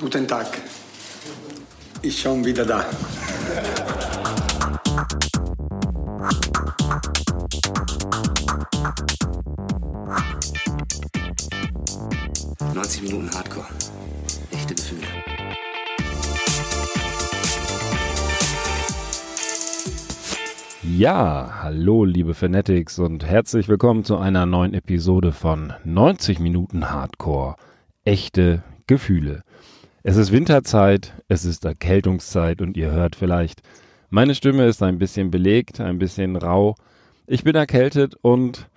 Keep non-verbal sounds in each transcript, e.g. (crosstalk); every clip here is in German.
Guten Tag. Ich schon wieder da. 90 Minuten Hardcore. Echte Gefühle. Ja, hallo liebe Fanatics und herzlich willkommen zu einer neuen Episode von 90 Minuten Hardcore. Echte Gefühle. Es ist Winterzeit, es ist Erkältungszeit und ihr hört vielleicht, meine Stimme ist ein bisschen belegt, ein bisschen rau. Ich bin erkältet und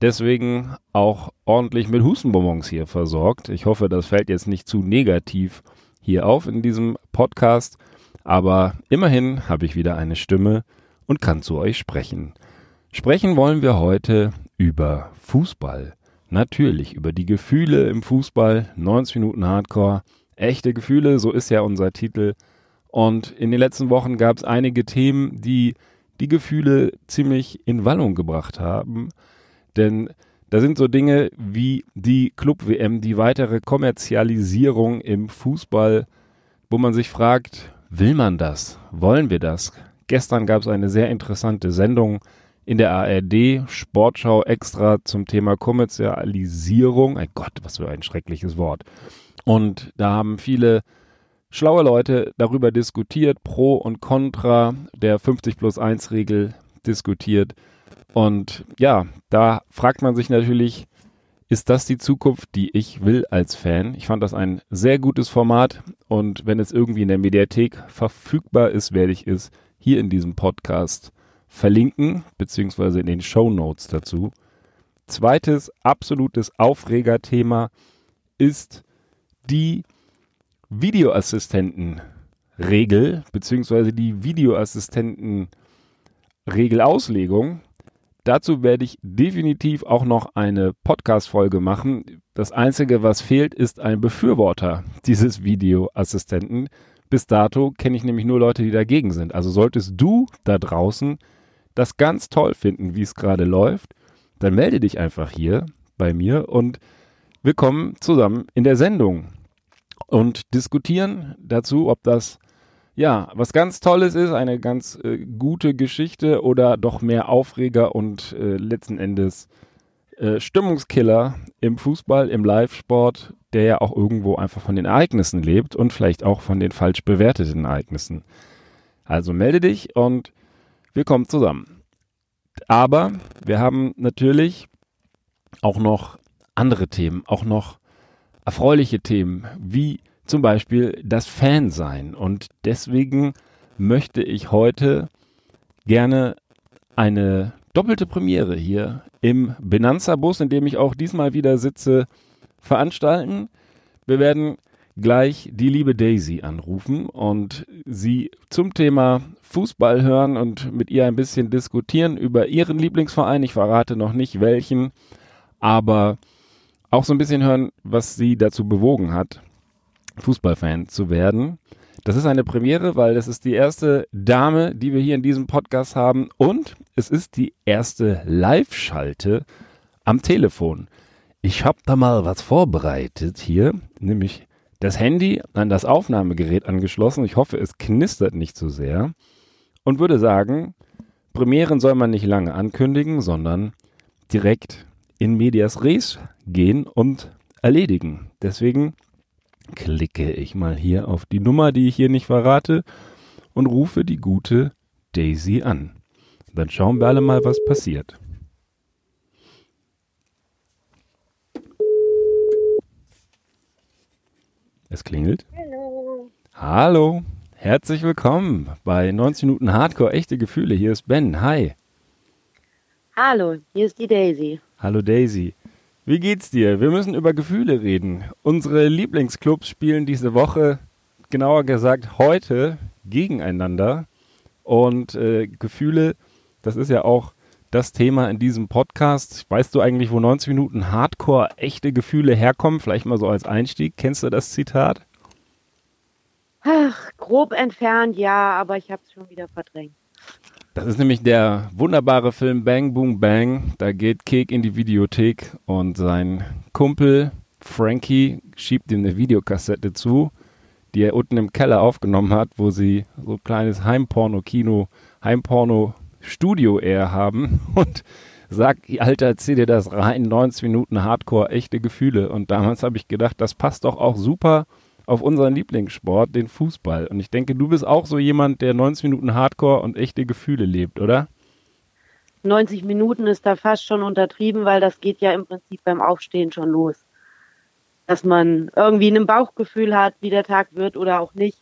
deswegen auch ordentlich mit Hustenbonbons hier versorgt. Ich hoffe, das fällt jetzt nicht zu negativ hier auf in diesem Podcast, aber immerhin habe ich wieder eine Stimme und kann zu euch sprechen. Sprechen wollen wir heute über Fußball. Natürlich über die Gefühle im Fußball, 90 Minuten Hardcore, echte Gefühle, so ist ja unser Titel. Und in den letzten Wochen gab es einige Themen, die die Gefühle ziemlich in Wallung gebracht haben. Denn da sind so Dinge wie die Club-WM, die weitere Kommerzialisierung im Fußball, wo man sich fragt, will man das? Wollen wir das? Gestern gab es eine sehr interessante Sendung in der ARD, Sportschau extra zum Thema Kommerzialisierung. Ein Gott, was für ein schreckliches Wort. Und da haben viele schlaue Leute darüber diskutiert, Pro und Contra der 50 plus 1 Regel diskutiert. Und ja, da fragt man sich natürlich, ist das die Zukunft, die ich will als Fan? Ich fand das ein sehr gutes Format und wenn es irgendwie in der Mediathek verfügbar ist, werde ich es hier in diesem Podcast verlinken, beziehungsweise in den Show Notes dazu. Zweites absolutes Aufregerthema ist die Videoassistentenregel, beziehungsweise die Videoassistentenregelauslegung. Dazu werde ich definitiv auch noch eine Podcast-Folge machen. Das Einzige, was fehlt, ist ein Befürworter dieses Videoassistenten. Bis dato kenne ich nämlich nur Leute, die dagegen sind. Also solltest du da draußen das ganz toll finden, wie es gerade läuft, dann melde dich einfach hier bei mir und wir kommen zusammen in der Sendung und diskutieren dazu, ob das ja was ganz Tolles ist, eine ganz äh, gute Geschichte oder doch mehr Aufreger und äh, letzten Endes äh, Stimmungskiller im Fußball, im Live-Sport, der ja auch irgendwo einfach von den Ereignissen lebt und vielleicht auch von den falsch bewerteten Ereignissen. Also melde dich und wir kommen zusammen. Aber wir haben natürlich auch noch andere Themen, auch noch erfreuliche Themen, wie zum Beispiel das Fansein. Und deswegen möchte ich heute gerne eine doppelte Premiere hier im Benanza-Bus, in dem ich auch diesmal wieder sitze, veranstalten. Wir werden gleich die liebe Daisy anrufen und sie zum Thema Fußball hören und mit ihr ein bisschen diskutieren über ihren Lieblingsverein. Ich verrate noch nicht welchen, aber auch so ein bisschen hören, was sie dazu bewogen hat, Fußballfan zu werden. Das ist eine Premiere, weil das ist die erste Dame, die wir hier in diesem Podcast haben und es ist die erste Live-Schalte am Telefon. Ich habe da mal was vorbereitet hier, nämlich das Handy an das Aufnahmegerät angeschlossen. Ich hoffe, es knistert nicht zu so sehr und würde sagen, Premieren soll man nicht lange ankündigen, sondern direkt in medias res gehen und erledigen. Deswegen klicke ich mal hier auf die Nummer, die ich hier nicht verrate, und rufe die gute Daisy an. Dann schauen wir alle mal, was passiert. Es klingelt. Hallo. Hallo. Herzlich willkommen bei 90 Minuten Hardcore echte Gefühle. Hier ist Ben. Hi. Hallo, hier ist die Daisy. Hallo Daisy. Wie geht's dir? Wir müssen über Gefühle reden. Unsere Lieblingsclubs spielen diese Woche, genauer gesagt heute, gegeneinander. Und äh, Gefühle, das ist ja auch das Thema in diesem Podcast. Weißt du eigentlich, wo 90 Minuten Hardcore echte Gefühle herkommen? Vielleicht mal so als Einstieg. Kennst du das Zitat? Ach, grob entfernt, ja, aber ich habe es schon wieder verdrängt. Das ist nämlich der wunderbare Film Bang Boom Bang. Da geht Kek in die Videothek und sein Kumpel Frankie schiebt ihm eine Videokassette zu, die er unten im Keller aufgenommen hat, wo sie so ein kleines Heimporno-Kino, Heimporno-Studio eher haben (laughs) und sagt, Alter, zieh dir das rein, 90 Minuten Hardcore, echte Gefühle. Und damals habe ich gedacht, das passt doch auch super auf unseren Lieblingssport, den Fußball. Und ich denke, du bist auch so jemand, der 90 Minuten Hardcore und echte Gefühle lebt, oder? 90 Minuten ist da fast schon untertrieben, weil das geht ja im Prinzip beim Aufstehen schon los. Dass man irgendwie ein Bauchgefühl hat, wie der Tag wird oder auch nicht.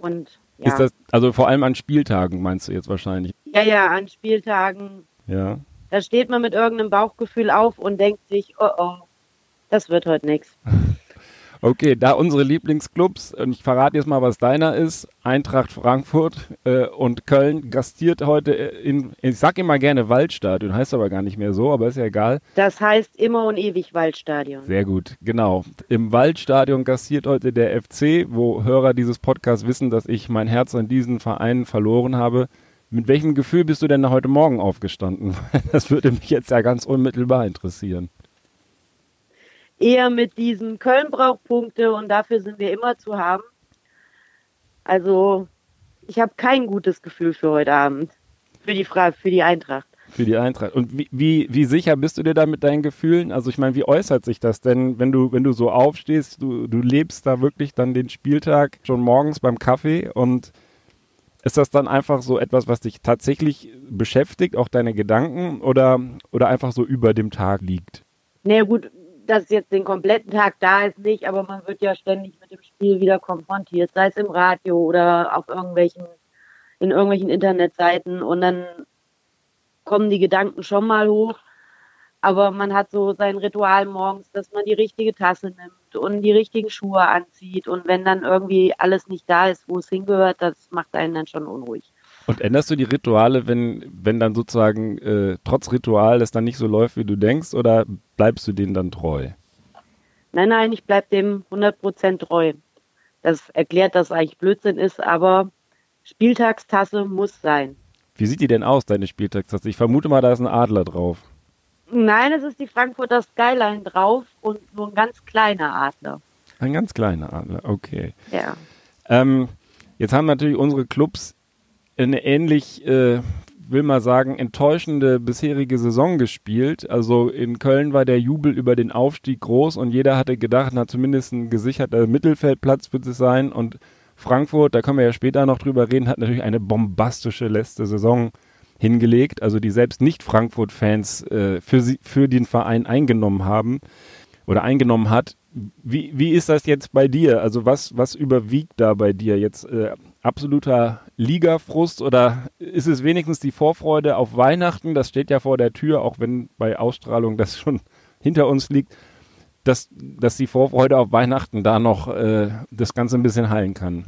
Und ja. Ist das, also vor allem an Spieltagen meinst du jetzt wahrscheinlich? Ja, ja, an Spieltagen. Ja. Da steht man mit irgendeinem Bauchgefühl auf und denkt sich, oh oh, das wird heute nichts. (laughs) Okay, da unsere Lieblingsclubs, und ich verrate jetzt mal, was deiner ist, Eintracht Frankfurt äh, und Köln gastiert heute in, ich sag immer gerne Waldstadion, heißt aber gar nicht mehr so, aber ist ja egal. Das heißt immer und ewig Waldstadion. Sehr gut, genau. Im Waldstadion gastiert heute der FC, wo Hörer dieses Podcasts wissen, dass ich mein Herz an diesen Verein verloren habe. Mit welchem Gefühl bist du denn heute Morgen aufgestanden? (laughs) Das würde mich jetzt ja ganz unmittelbar interessieren eher mit diesem Köln braucht Punkte und dafür sind wir immer zu haben. Also ich habe kein gutes Gefühl für heute Abend, für die, Fra für die Eintracht. Für die Eintracht. Und wie, wie, wie sicher bist du dir da mit deinen Gefühlen? Also ich meine, wie äußert sich das denn, wenn du, wenn du so aufstehst, du, du lebst da wirklich dann den Spieltag schon morgens beim Kaffee und ist das dann einfach so etwas, was dich tatsächlich beschäftigt, auch deine Gedanken oder, oder einfach so über dem Tag liegt? Naja gut, das jetzt den kompletten Tag da ist nicht, aber man wird ja ständig mit dem Spiel wieder konfrontiert, sei es im Radio oder auf irgendwelchen, in irgendwelchen Internetseiten und dann kommen die Gedanken schon mal hoch. Aber man hat so sein Ritual morgens, dass man die richtige Tasse nimmt und die richtigen Schuhe anzieht. Und wenn dann irgendwie alles nicht da ist, wo es hingehört, das macht einen dann schon unruhig. Und änderst du die Rituale, wenn, wenn dann sozusagen äh, trotz Ritual es dann nicht so läuft, wie du denkst, oder bleibst du denen dann treu? Nein, nein, ich bleib dem 100% treu. Das erklärt, dass eigentlich Blödsinn ist, aber Spieltagstasse muss sein. Wie sieht die denn aus, deine Spieltagstasse? Ich vermute mal, da ist ein Adler drauf. Nein, es ist die Frankfurter Skyline drauf und nur ein ganz kleiner Adler. Ein ganz kleiner Adler, okay. Ja. Ähm, jetzt haben natürlich unsere Clubs eine ähnlich, äh, will mal sagen, enttäuschende bisherige Saison gespielt. Also in Köln war der Jubel über den Aufstieg groß und jeder hatte gedacht, na zumindest ein gesicherter Mittelfeldplatz wird es sein. Und Frankfurt, da können wir ja später noch drüber reden, hat natürlich eine bombastische letzte Saison hingelegt, also die selbst nicht Frankfurt-Fans äh, für, sie, für den Verein eingenommen haben oder eingenommen hat. Wie, wie ist das jetzt bei dir? Also was, was überwiegt da bei dir jetzt? Äh, absoluter Ligafrust oder ist es wenigstens die Vorfreude auf Weihnachten? Das steht ja vor der Tür, auch wenn bei Ausstrahlung das schon (laughs) hinter uns liegt, dass, dass die Vorfreude auf Weihnachten da noch äh, das Ganze ein bisschen heilen kann.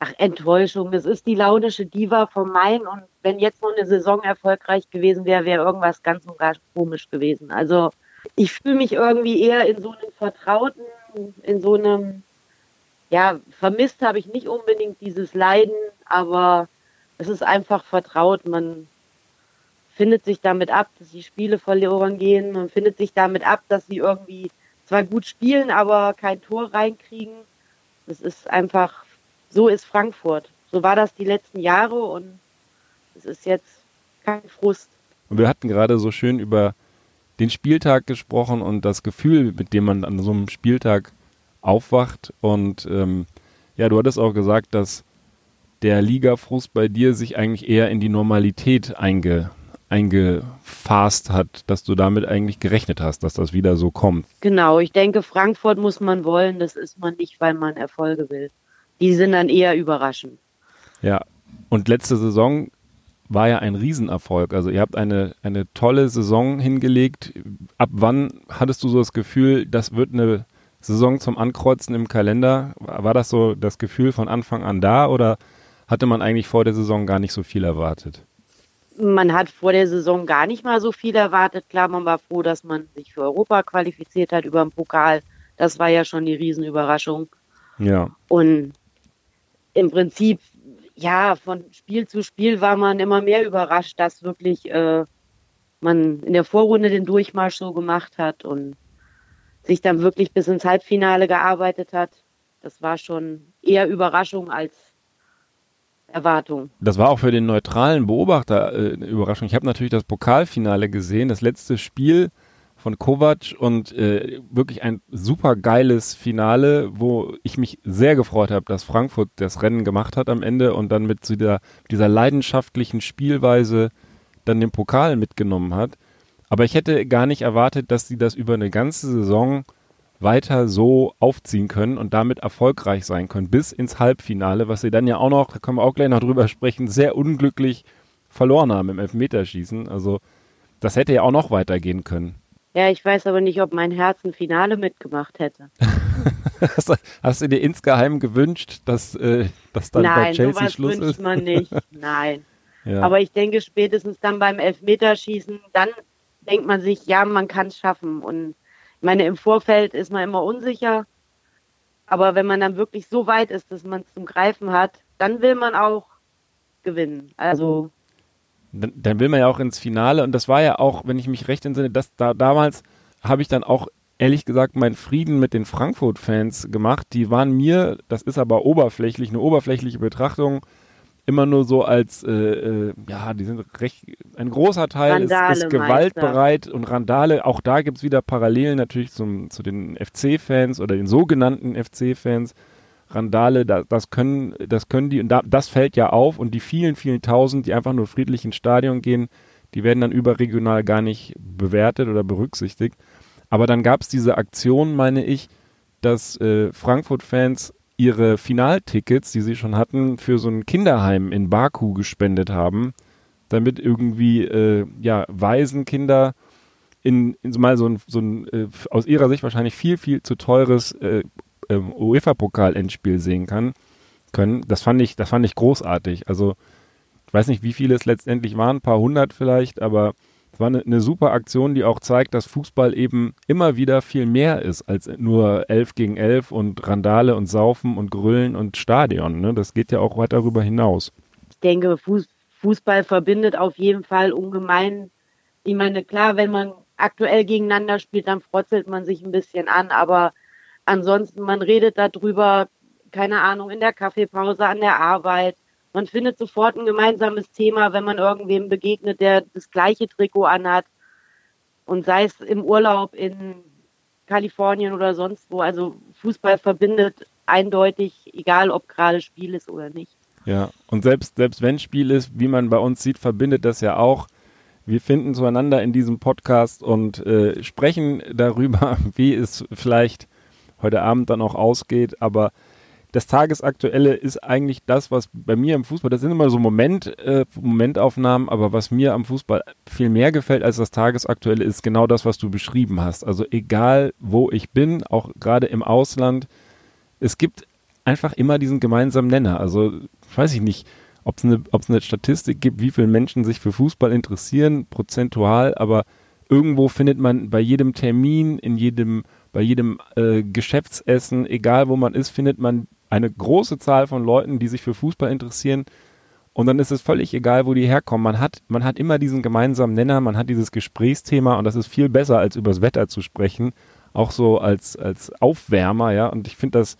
Ach, Enttäuschung. Das ist die launische Diva vom Main und wenn jetzt noch eine Saison erfolgreich gewesen wäre, wäre irgendwas ganz und gar komisch gewesen. Also ich fühle mich irgendwie eher in so einem Vertrauten, in so einem ja, vermisst habe ich nicht unbedingt dieses Leiden, aber es ist einfach vertraut. Man findet sich damit ab, dass die Spiele verloren gehen. Man findet sich damit ab, dass sie irgendwie zwar gut spielen, aber kein Tor reinkriegen. Es ist einfach, so ist Frankfurt. So war das die letzten Jahre und es ist jetzt kein Frust. Und wir hatten gerade so schön über den Spieltag gesprochen und das Gefühl, mit dem man an so einem Spieltag aufwacht. Und ähm, ja, du hattest auch gesagt, dass der Ligafrust bei dir sich eigentlich eher in die Normalität einge, eingefasst hat, dass du damit eigentlich gerechnet hast, dass das wieder so kommt. Genau, ich denke, Frankfurt muss man wollen, das ist man nicht, weil man Erfolge will. Die sind dann eher überraschend. Ja, und letzte Saison war ja ein Riesenerfolg. Also ihr habt eine, eine tolle Saison hingelegt. Ab wann hattest du so das Gefühl, das wird eine Saison zum Ankreuzen im Kalender. War das so das Gefühl von Anfang an da oder hatte man eigentlich vor der Saison gar nicht so viel erwartet? Man hat vor der Saison gar nicht mal so viel erwartet. Klar, man war froh, dass man sich für Europa qualifiziert hat über den Pokal. Das war ja schon die Riesenüberraschung. Ja. Und im Prinzip, ja, von Spiel zu Spiel war man immer mehr überrascht, dass wirklich äh, man in der Vorrunde den Durchmarsch so gemacht hat und sich dann wirklich bis ins Halbfinale gearbeitet hat. Das war schon eher Überraschung als Erwartung. Das war auch für den neutralen Beobachter äh, eine Überraschung. Ich habe natürlich das Pokalfinale gesehen, das letzte Spiel von Kovac und äh, wirklich ein super geiles Finale, wo ich mich sehr gefreut habe, dass Frankfurt das Rennen gemacht hat am Ende und dann mit dieser, dieser leidenschaftlichen Spielweise dann den Pokal mitgenommen hat. Aber ich hätte gar nicht erwartet, dass sie das über eine ganze Saison weiter so aufziehen können und damit erfolgreich sein können, bis ins Halbfinale, was sie dann ja auch noch, da können wir auch gleich noch drüber sprechen, sehr unglücklich verloren haben im Elfmeterschießen. Also das hätte ja auch noch weitergehen können. Ja, ich weiß aber nicht, ob mein Herz ein Finale mitgemacht hätte. (laughs) hast, du, hast, du dir insgeheim gewünscht, dass, äh, dass dann Nein, bei Chelsea sowas Schluss wünscht ist? man nicht. (laughs) Nein. Ja. Aber ich denke, spätestens dann beim Elfmeterschießen, dann denkt man sich, ja, man kann es schaffen. Und ich meine, im Vorfeld ist man immer unsicher. Aber wenn man dann wirklich so weit ist, dass man es zum Greifen hat, dann will man auch gewinnen. Also dann, dann will man ja auch ins Finale und das war ja auch, wenn ich mich recht entsinne, dass da damals habe ich dann auch ehrlich gesagt meinen Frieden mit den Frankfurt-Fans gemacht. Die waren mir, das ist aber oberflächlich, eine oberflächliche Betrachtung, immer nur so als, äh, äh, ja, die sind recht, ein großer Teil ist, ist gewaltbereit und Randale. Auch da gibt es wieder Parallelen natürlich zum, zu den FC-Fans oder den sogenannten FC-Fans. Randale, da, das können, das können die, und da, das fällt ja auf und die vielen, vielen Tausend, die einfach nur friedlich ins Stadion gehen, die werden dann überregional gar nicht bewertet oder berücksichtigt. Aber dann gab es diese Aktion, meine ich, dass äh, Frankfurt-Fans ihre Finaltickets, die sie schon hatten, für so ein Kinderheim in Baku gespendet haben, damit irgendwie äh, ja Waisenkinder in, in so mal so ein, so ein äh, aus ihrer Sicht wahrscheinlich viel viel zu teures äh, ähm, UEFA-Pokal-Endspiel sehen kann können. Das fand ich, das fand ich großartig. Also ich weiß nicht, wie viele es letztendlich waren, ein paar hundert vielleicht, aber war eine, eine super Aktion, die auch zeigt, dass Fußball eben immer wieder viel mehr ist als nur elf gegen elf und Randale und Saufen und Grüllen und Stadion. Ne? Das geht ja auch weit darüber hinaus. ich denke, Fuß, Fußball verbindet auf jeden Fall ungemein. Ich meine, klar, wenn man aktuell gegeneinander spielt, dann frotzelt man sich ein bisschen an, aber ansonsten, man redet darüber, keine Ahnung, in der Kaffeepause, an der Arbeit. Man findet sofort ein gemeinsames Thema, wenn man irgendwem begegnet, der das gleiche Trikot anhat. Und sei es im Urlaub in Kalifornien oder sonst wo. Also Fußball verbindet eindeutig, egal ob gerade Spiel ist oder nicht. Ja, und selbst, selbst wenn Spiel ist, wie man bei uns sieht, verbindet das ja auch. Wir finden zueinander in diesem Podcast und äh, sprechen darüber, (laughs) wie es vielleicht heute Abend dann auch ausgeht. Aber das Tagesaktuelle ist eigentlich das, was bei mir im Fußball, das sind immer so Moment, äh, Momentaufnahmen, aber was mir am Fußball viel mehr gefällt als das Tagesaktuelle, ist genau das, was du beschrieben hast. Also egal, wo ich bin, auch gerade im Ausland, es gibt einfach immer diesen gemeinsamen Nenner. Also weiß ich nicht, ob es eine, eine Statistik gibt, wie viele Menschen sich für Fußball interessieren, prozentual, aber irgendwo findet man bei jedem Termin, in jedem, bei jedem äh, Geschäftsessen, egal wo man ist, findet man eine große Zahl von Leuten, die sich für Fußball interessieren. Und dann ist es völlig egal, wo die herkommen. Man hat, man hat immer diesen gemeinsamen Nenner, man hat dieses Gesprächsthema und das ist viel besser, als übers Wetter zu sprechen. Auch so als, als Aufwärmer, ja. Und ich finde das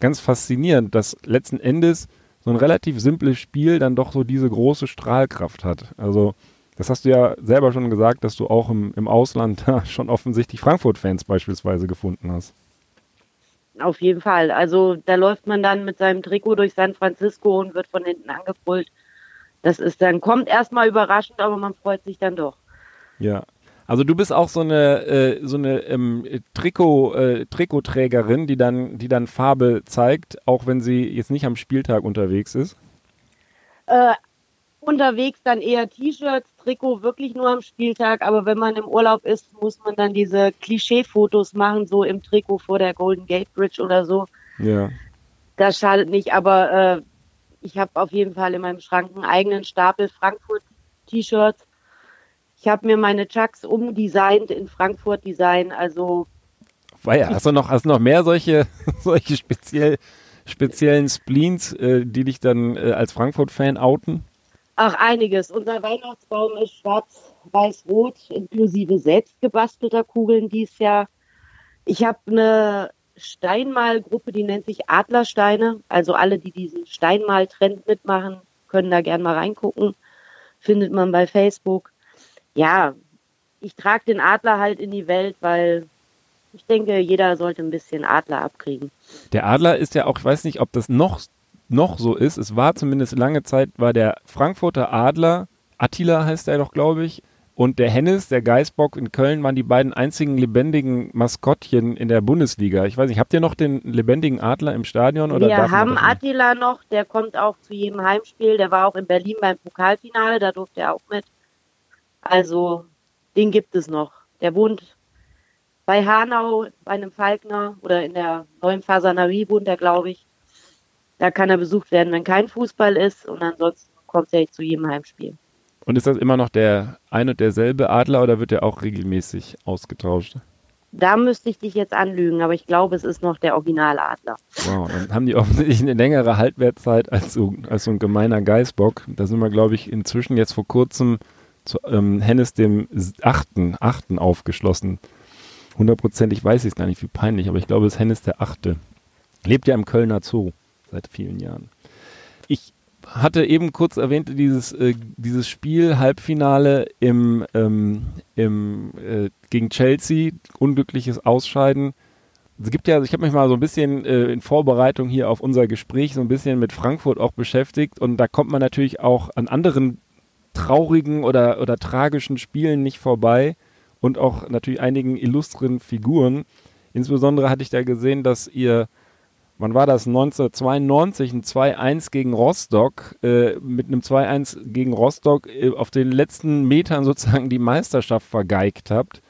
ganz faszinierend, dass letzten Endes so ein relativ simples Spiel dann doch so diese große Strahlkraft hat. Also, das hast du ja selber schon gesagt, dass du auch im, im Ausland (laughs) schon offensichtlich Frankfurt-Fans beispielsweise gefunden hast. Auf jeden Fall. Also da läuft man dann mit seinem Trikot durch San Francisco und wird von hinten angebrüllt. Das ist dann, kommt erstmal überraschend, aber man freut sich dann doch. Ja. Also du bist auch so eine, äh, so eine ähm, Trikot, äh, Trikotträgerin, die dann, die dann Farbe zeigt, auch wenn sie jetzt nicht am Spieltag unterwegs ist. Äh, unterwegs dann eher T-Shirts, Trikot wirklich nur am Spieltag, aber wenn man im Urlaub ist, muss man dann diese Klischee-Fotos machen, so im Trikot vor der Golden Gate Bridge oder so. Ja. Das schadet nicht, aber äh, ich habe auf jeden Fall in meinem Schrank einen eigenen Stapel Frankfurt-T-Shirts. Ich habe mir meine Chucks umdesignt in Frankfurt Design, also Weia, hast du noch, hast du noch mehr solche, (laughs) solche speziell, speziellen Spleens, äh, die dich dann äh, als Frankfurt-Fan outen? Ach, einiges. Unser Weihnachtsbaum ist schwarz, weiß, rot, inklusive selbst gebastelter Kugeln dieses Jahr. Ich habe eine Steinmalgruppe, die nennt sich Adlersteine. Also alle, die diesen Steinmal-Trend mitmachen, können da gerne mal reingucken. Findet man bei Facebook. Ja, ich trage den Adler halt in die Welt, weil ich denke, jeder sollte ein bisschen Adler abkriegen. Der Adler ist ja auch, ich weiß nicht, ob das noch, noch so ist. Es war zumindest lange Zeit, war der Frankfurter Adler, Attila heißt er doch, glaube ich, und der Hennis, der Geißbock in Köln waren die beiden einzigen lebendigen Maskottchen in der Bundesliga. Ich weiß nicht, habt ihr noch den lebendigen Adler im Stadion? Oder Wir haben Attila noch, der kommt auch zu jedem Heimspiel. Der war auch in Berlin beim Pokalfinale, da durfte er auch mit. Also, den gibt es noch. Der wohnt bei Hanau, bei einem Falkner oder in der neuen Fasanerie wohnt er, glaube ich. Da kann er besucht werden, wenn kein Fußball ist und ansonsten kommt er zu jedem Heimspiel. Und ist das immer noch der ein und derselbe Adler oder wird er auch regelmäßig ausgetauscht? Da müsste ich dich jetzt anlügen, aber ich glaube, es ist noch der Originaladler. Wow, dann haben die offensichtlich eine längere Haltwertzeit als so, als so ein gemeiner Geißbock. Da sind wir, glaube ich, inzwischen jetzt vor kurzem zu ähm, Hennes dem achten, achten aufgeschlossen. Hundertprozentig weiß ich es gar nicht, wie peinlich, aber ich glaube, es ist Hennes der achte. Lebt ja im Kölner Zoo seit vielen Jahren. Ich hatte eben kurz erwähnt, dieses, äh, dieses Spiel, Halbfinale im, ähm, im, äh, gegen Chelsea, unglückliches Ausscheiden. Es gibt ja, ich habe mich mal so ein bisschen äh, in Vorbereitung hier auf unser Gespräch so ein bisschen mit Frankfurt auch beschäftigt und da kommt man natürlich auch an anderen traurigen oder, oder tragischen Spielen nicht vorbei und auch natürlich einigen illustren Figuren. Insbesondere hatte ich da gesehen, dass ihr wann war das? 1992 ein 2-1 gegen Rostock, äh, mit einem 2-1 gegen Rostock äh, auf den letzten Metern sozusagen die Meisterschaft vergeigt habt,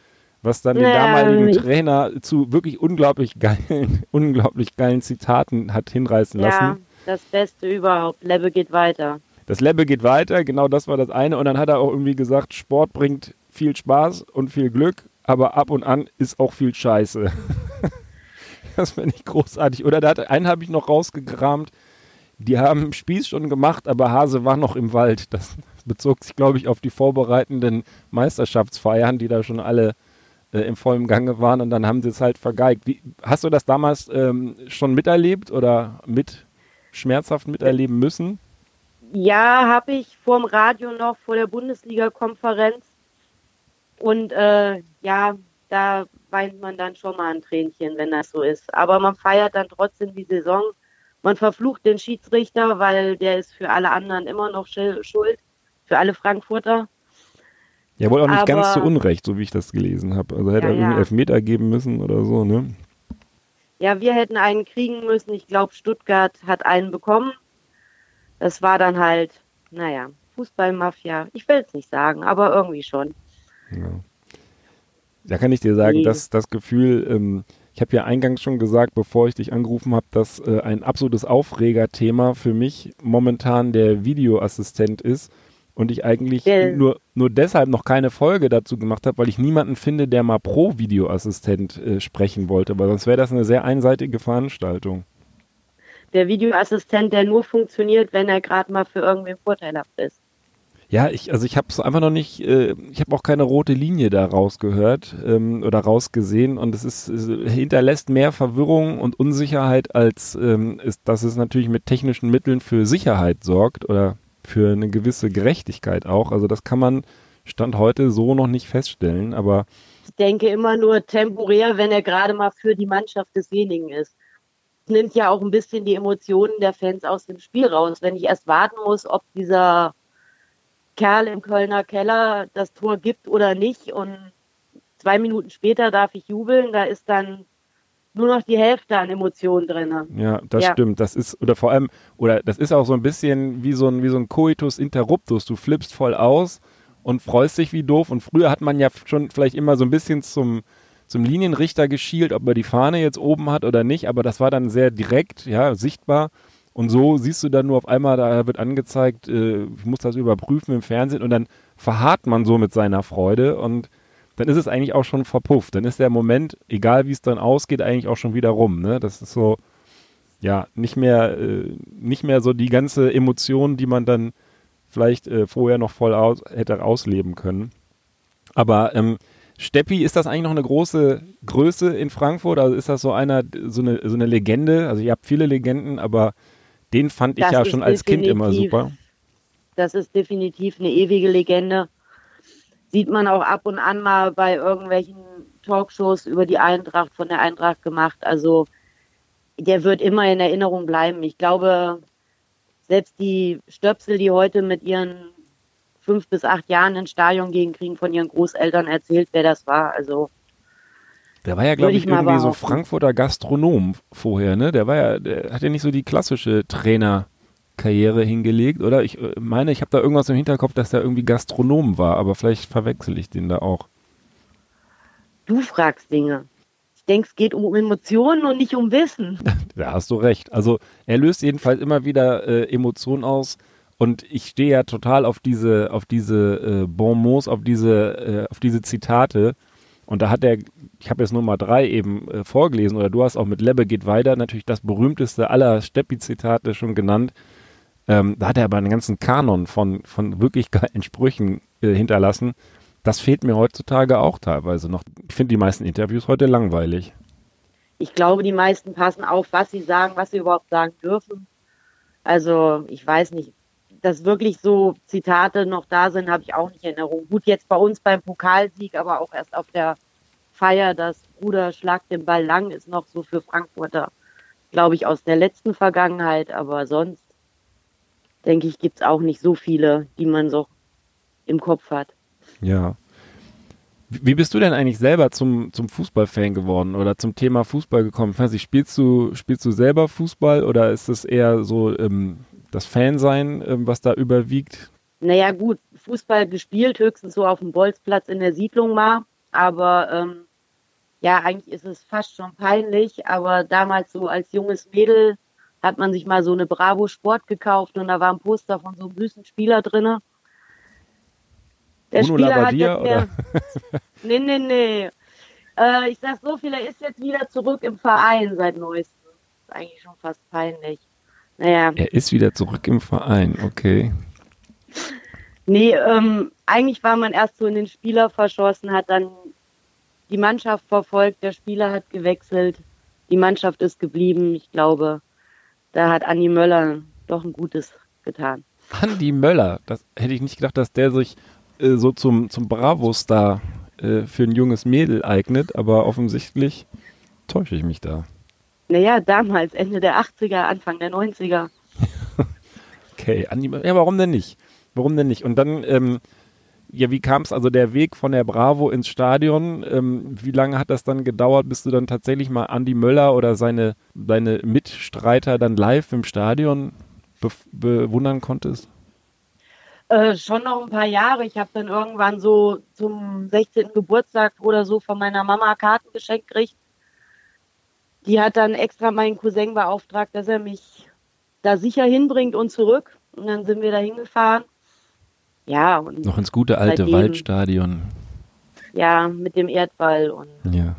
was dann den damaligen Trainer zu wirklich unglaublich geilen, (laughs) unglaublich geilen Zitaten hat hinreißen lassen. Ja, das Beste überhaupt. Lebbe geht weiter. Das Lebbe geht weiter, genau das war das eine. Und dann hat er auch irgendwie gesagt, Sport bringt viel Spaß und viel Glück, aber ab und an ist auch viel Scheiße. (laughs) Das finde ich großartig. Oder da hat, einen habe ich noch rausgekramt. Die haben Spieß schon gemacht, aber Hase war noch im Wald. Das bezog sich, glaube ich, auf die vorbereitenden Meisterschaftsfeiern, die da schon alle äh, im vollen Gange waren. Und dann haben sie es halt vergeigt. Wie, hast du das damals ähm, schon miterlebt oder mit schmerzhaft miterleben müssen? Ja, habe ich vor dem Radio noch, vor der Bundesliga-Konferenz. Und äh, ja, da weint man dann schon mal ein Tränchen, wenn das so ist. Aber man feiert dann trotzdem die Saison. Man verflucht den Schiedsrichter, weil der ist für alle anderen immer noch schuld, für alle Frankfurter. Ja, wohl auch nicht Aber, ganz zu Unrecht, so wie ich das gelesen habe. Also hätte ja, er irgendwie ja. Elfmeter geben müssen oder so, ne? Ja, wir hätten einen kriegen müssen. Ich glaube, Stuttgart hat einen bekommen. Das war dann halt, naja, Fußballmafia. Ich will es nicht sagen, aber irgendwie schon. Ja. Da kann ich dir sagen, nee. dass das Gefühl, ähm, ich habe ja eingangs schon gesagt, bevor ich dich angerufen habe, dass äh, ein absolutes Aufregerthema für mich momentan der Videoassistent ist und ich eigentlich yeah. nur, nur deshalb noch keine Folge dazu gemacht habe, weil ich niemanden finde, der mal pro Videoassistent äh, sprechen wollte, weil sonst wäre das eine sehr einseitige Veranstaltung. Der Videoassistent, der nur funktioniert, wenn er gerade mal für irgendwen vorteilhaft ist. Ja, ich, also ich habe es einfach noch nicht, äh, ich habe auch keine rote Linie da rausgehört ähm, oder rausgesehen und es ist, es hinterlässt mehr Verwirrung und Unsicherheit, als ähm, ist, dass es natürlich mit technischen Mitteln für Sicherheit sorgt oder für eine gewisse Gerechtigkeit auch. Also das kann man Stand heute so noch nicht feststellen, aber ich denke immer nur temporär, wenn er gerade mal für die Mannschaft desjenigen ist. Nimmt ja auch ein bisschen die Emotionen der Fans aus dem Spiel raus. Wenn ich erst warten muss, ob dieser Kerl im Kölner Keller das Tor gibt oder nicht. Und zwei Minuten später darf ich jubeln. Da ist dann nur noch die Hälfte an Emotionen drin. Ja, das ja. stimmt. Das ist, oder vor allem, oder das ist auch so ein bisschen wie so ein, wie so ein Coitus Interruptus. Du flippst voll aus und freust dich wie doof. Und früher hat man ja schon vielleicht immer so ein bisschen zum, zum Linienrichter geschielt, ob er die Fahne jetzt oben hat oder nicht, aber das war dann sehr direkt, ja, sichtbar. Und so siehst du dann nur auf einmal, da wird angezeigt, äh, ich muss das überprüfen im Fernsehen und dann verharrt man so mit seiner Freude und dann ist es eigentlich auch schon verpufft. Dann ist der Moment, egal wie es dann ausgeht, eigentlich auch schon wieder rum. Ne? Das ist so, ja, nicht mehr, äh, nicht mehr so die ganze Emotion, die man dann vielleicht äh, vorher noch voll aus, hätte ausleben können. Aber ähm, Steppi, ist das eigentlich noch eine große Größe in Frankfurt? Also ist das so einer, so eine, so eine Legende? Also ihr habt viele Legenden, aber den fand ich Das ja schon als Kind immer super. Das ist definitiv eine ewige Legende. Sieht man auch ab und an mal bei irgendwelchen Talkshows über die Eintracht, von der Eintracht gemacht. Also der wird immer in Erinnerung bleiben. Ich glaube, selbst die Stöpsel, die heute mit ihren fünf bis acht Jahren ins Stadion gehen, kriegen von ihren Großeltern erzählt, wer das war. Also Der war ja, glaube ich, ich irgendwie so. Frankfurter Gastronom vorher, ne? Der war ja, der hat ja nicht so die klassische Trainerkarriere hingelegt, oder? Ich äh, meine, ich habe da irgendwas im Hinterkopf, dass der irgendwie Gastronom war, aber vielleicht verwechsel ich den da auch. du fragst Dinge. Ich denke, es geht um Emotionen und nicht um Wissen. (laughs) Da hast du recht. Also er löst jedenfalls immer wieder äh, Emotionen aus. Und ich stehe ja total auf diese, auf diese äh, Bonmots, auf diese, äh, auf diese Zitate. Und da hat er, ich habe jetzt Nummer drei eben äh, vorgelesen, oder du hast auch mit Lebbe geht weiter, natürlich das berühmteste aller Steppi-Zitate schon genannt. Ähm, da hat er aber einen ganzen Kanon von, von wirklich geilen Sprüchen äh, hinterlassen. Das fehlt mir heutzutage auch teilweise noch. Ich finde die meisten Interviews heute langweilig. Ich glaube, die meisten passen auf, was sie sagen, was sie überhaupt sagen dürfen. Also, ich weiß nicht, dass wirklich so Zitate noch da sind, habe ich auch nicht in Erinnerung. Gut, jetzt bei uns beim Pokalsieg, aber auch erst auf der Feier, das Bruder Schlag den Ball lang ist noch so für Frankfurter, glaube ich, aus der letzten Vergangenheit. Aber sonst, denke ich, gibt es auch nicht so viele, die man so im Kopf hat. Ja. Wie bist du denn eigentlich selber zum, zum Fußballfan geworden oder zum Thema Fußball gekommen? Ich weiß nicht, spielst du, spielst du selber Fußball oder ist es eher so ähm, das Fansein, ähm, was da überwiegt? Naja, gut, Fußball gespielt, höchstens so auf dem Bolzplatz in der Siedlung mal. Aber ähm, ja, eigentlich ist es fast schon peinlich. Aber damals so als junges Mädel hat man sich mal so eine Bravo Sport gekauft und da war ein Poster von so einem süßen Spieler drinne. Der Bruno Spieler Labbadia, hat jetzt mehr, (laughs) Nee, nee, nee. Äh, ich sag so viel, er ist jetzt wieder zurück im Verein seit neuestem. Ist eigentlich schon fast peinlich. Naja. Er ist wieder zurück im Verein, okay. Nee, ähm, eigentlich war man erst so in den Spieler verschossen, hat dann die Mannschaft verfolgt, der Spieler hat gewechselt, die Mannschaft ist geblieben. Ich glaube, da hat Andi Möller doch ein Gutes getan. Andi Möller, das hätte ich nicht gedacht, dass der sich äh, so zum, zum Bravo-Star äh, für ein junges Mädel eignet, aber offensichtlich täusche ich mich da. Naja, damals, Ende der 80er, Anfang der 90er. (laughs) Okay, ja, warum denn nicht? Warum denn nicht? Und dann, ähm, ja, wie kam es also der Weg von der Bravo ins Stadion? Ähm, wie lange hat das dann gedauert, bis du dann tatsächlich mal Andi Möller oder seine, seine Mitstreiter dann live im Stadion bewundern konntest? Äh, schon noch ein paar Jahre. Ich habe dann irgendwann so zum 16. Geburtstag oder so von meiner Mama Karten geschenkt gekriegt. Die hat dann extra meinen Cousin beauftragt, dass er mich da sicher hinbringt und zurück. Und dann sind wir da hingefahren. Ja, und Noch ins gute alte Seitdem- Waldstadion. ja, mit dem Erdball. Und Ja.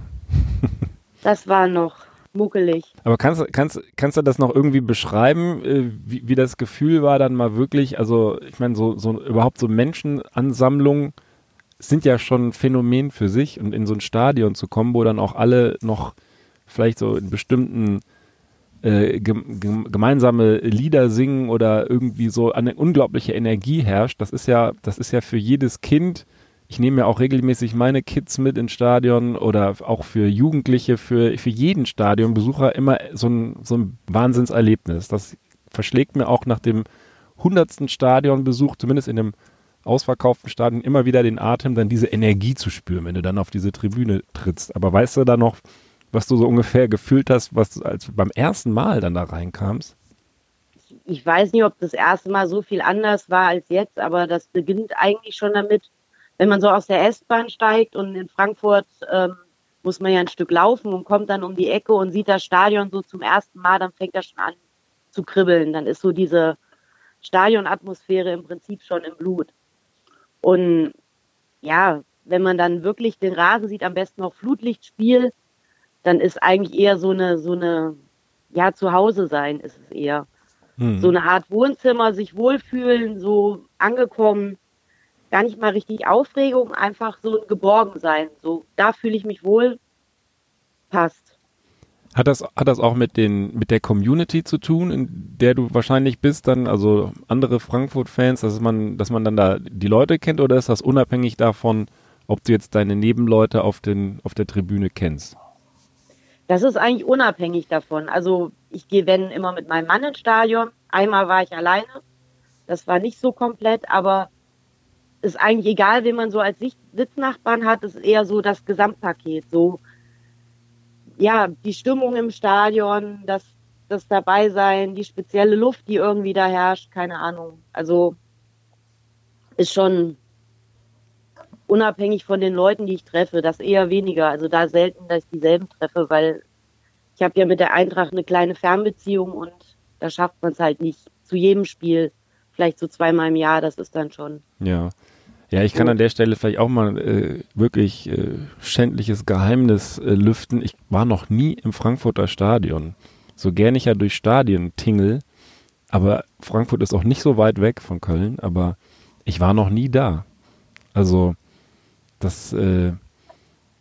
das war noch muckelig. Aber kannst, du- kannst, kannst du das noch irgendwie beschreiben, äh, wie, wie das Gefühl war dann mal wirklich, also ich meine, so, so überhaupt so Menschenansammlungen sind ja schon ein Phänomen für sich und in so ein Stadion zu kommen, wo dann auch alle noch vielleicht so in bestimmten äh, gem gem gemeinsame Lieder singen oder irgendwie so eine unglaubliche Energie herrscht, das ist ja, das ist ja für jedes Kind, ich nehme ja auch regelmäßig meine Kids mit ins Stadion oder auch für Jugendliche, für, für jeden Stadionbesucher immer so ein, so ein Wahnsinnserlebnis. Das verschlägt mir auch nach dem hundertsten Stadionbesuch, zumindest in einem ausverkauften Stadion, immer wieder den Atem, dann diese Energie zu spüren, wenn du dann auf diese Tribüne trittst. Aber weißt du da noch, was du so ungefähr gefühlt hast, was du als beim ersten Mal dann da reinkamst? Ich weiß nicht, ob das erste Mal so viel anders war als jetzt, aber das beginnt eigentlich schon damit, wenn man so aus der S-Bahn steigt und in Frankfurt ähm, muss man ja ein Stück laufen und kommt dann um die Ecke und sieht das Stadion so zum ersten Mal, dann fängt das schon an zu kribbeln. Dann ist so diese Stadionatmosphäre im Prinzip schon im Blut. Und ja, wenn man dann wirklich den Rasen sieht, am besten noch Flutlichtspiel, dann ist eigentlich eher so eine, so eine, ja, zu Hause sein ist es eher. Hm. So eine Art Wohnzimmer, sich wohlfühlen, so angekommen. Gar nicht mal richtig Aufregung, einfach so ein Geborgensein. So, da fühle ich mich wohl, passt. Hat das, hat das auch mit den, mit der Community zu tun, in der du wahrscheinlich bist, dann, also andere Frankfurt-Fans, dass man, dass man dann da die Leute kennt oder ist das unabhängig davon, ob du jetzt deine Nebenleute auf den, auf der Tribüne kennst? Das ist eigentlich unabhängig davon. Also ich gehe, wenn, immer mit meinem Mann ins Stadion. Einmal war ich alleine. Das war nicht so komplett, aber ist eigentlich egal, wen man so als Sitznachbarn hat, ist eher so das Gesamtpaket. So, ja, die Stimmung im Stadion, das, das Dabeisein, die spezielle Luft, die irgendwie da herrscht, keine Ahnung. Also ist schon unabhängig von den Leuten, die ich treffe, das eher weniger. Also da selten, dass ich dieselben treffe, weil ich habe ja mit der Eintracht eine kleine Fernbeziehung und da schafft man es halt nicht zu jedem Spiel, vielleicht so zweimal im Jahr, das ist dann schon. Ja. Ja, ich kann an der Stelle vielleicht auch mal äh, wirklich äh, schändliches Geheimnis äh, lüften. Ich war noch nie im Frankfurter Stadion. So gern ich ja durch Stadien tingle, aber Frankfurt ist auch nicht so weit weg von Köln, aber ich war noch nie da. Also das äh,